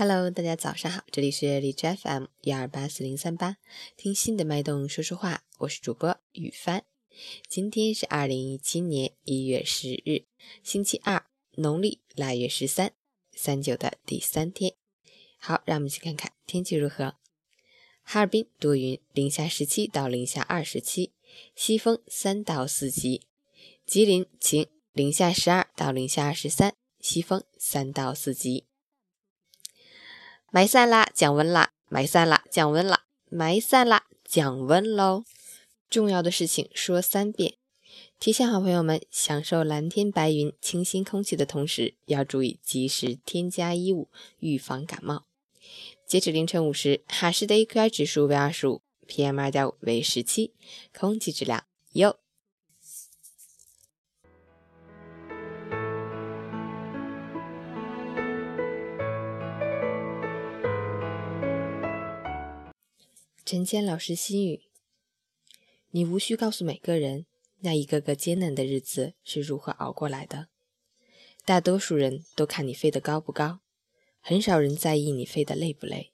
Hello，大家早上好，这里是荔枝 FM 一二八四零三八，听心的脉动说说话，我是主播雨帆。今天是二零一七年一月十日，星期二，农历腊月十三，三九的第三天。好，让我们一起看看天气如何。哈尔滨多云，零下十七到零下二十七，西风三到四级。吉林晴，零下十二到零下二十三，西风三到四级。买伞啦，降温啦！买伞啦，降温啦！买伞啦，降温喽！重要的事情说三遍。提醒好朋友们，享受蓝天白云、清新空气的同时，要注意及时添加衣物，预防感冒。截止凌晨五时，哈市的 AQI 指数为二十五，PM 二点五为十七，空气质量优。陈谦老师心语：你无需告诉每个人，那一个个艰难的日子是如何熬过来的。大多数人都看你飞得高不高，很少人在意你飞得累不累。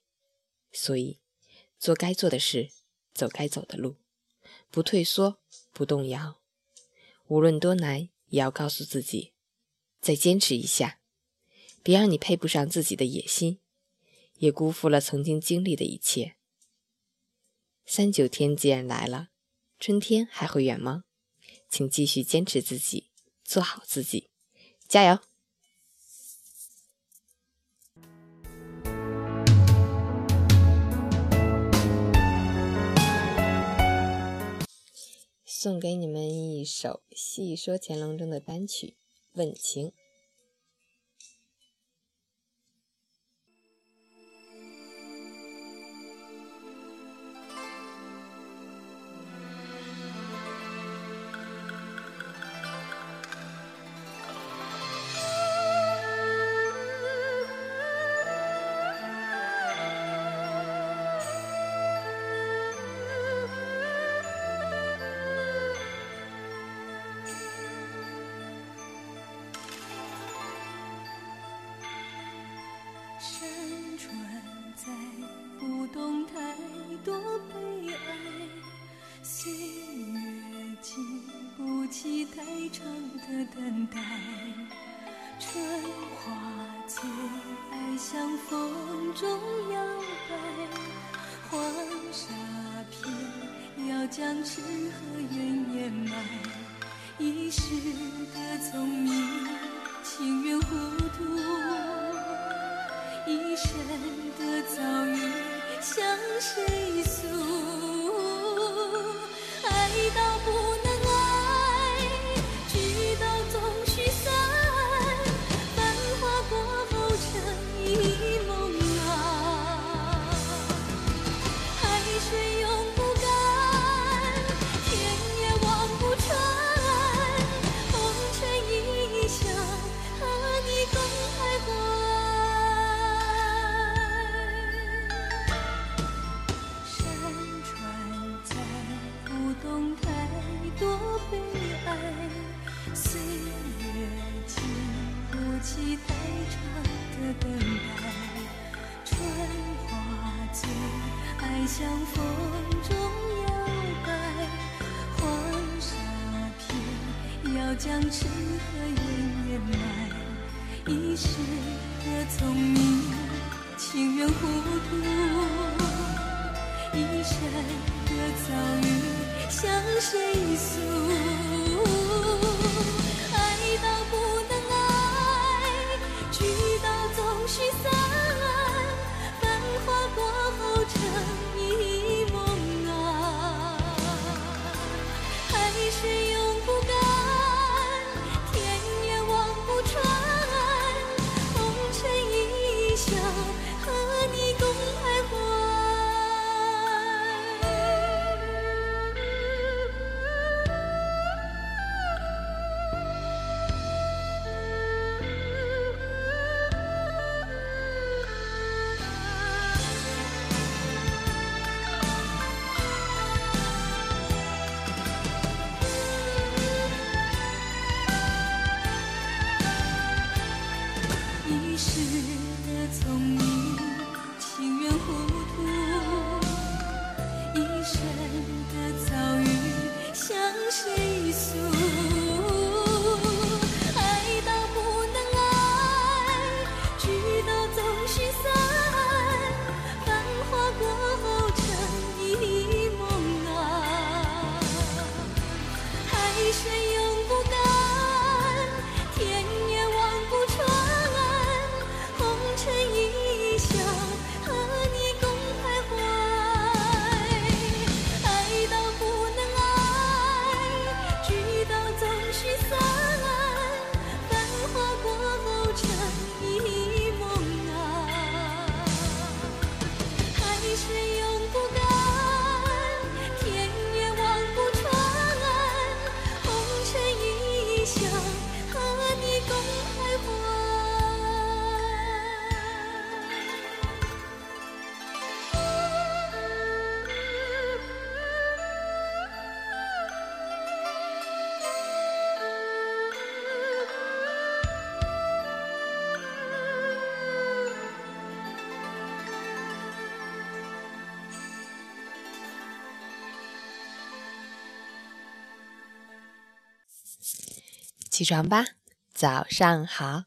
所以，做该做的事，走该走的路，不退缩，不动摇。无论多难，也要告诉自己，再坚持一下。别让你配不上自己的野心，也辜负了曾经经历的一切。三九天既然来了，春天还会远吗？请继续坚持自己，做好自己，加油！送给你们一首《戏说乾隆》中的单曲《问情》。船载不动太多悲哀，岁月经不起太长的等待。春花最爱向风中摇摆，黄沙片要将痴和怨掩埋。一时的聪明，情愿糊涂；see. 多悲哀，岁月经不起太长的等待。春花最爱向风中摇摆，黄沙片要将痴和怨掩埋，一世的聪明情愿糊涂，一生的遭遇。向谁诉爱到不能爱聚到总须散想。起床吧，早上好。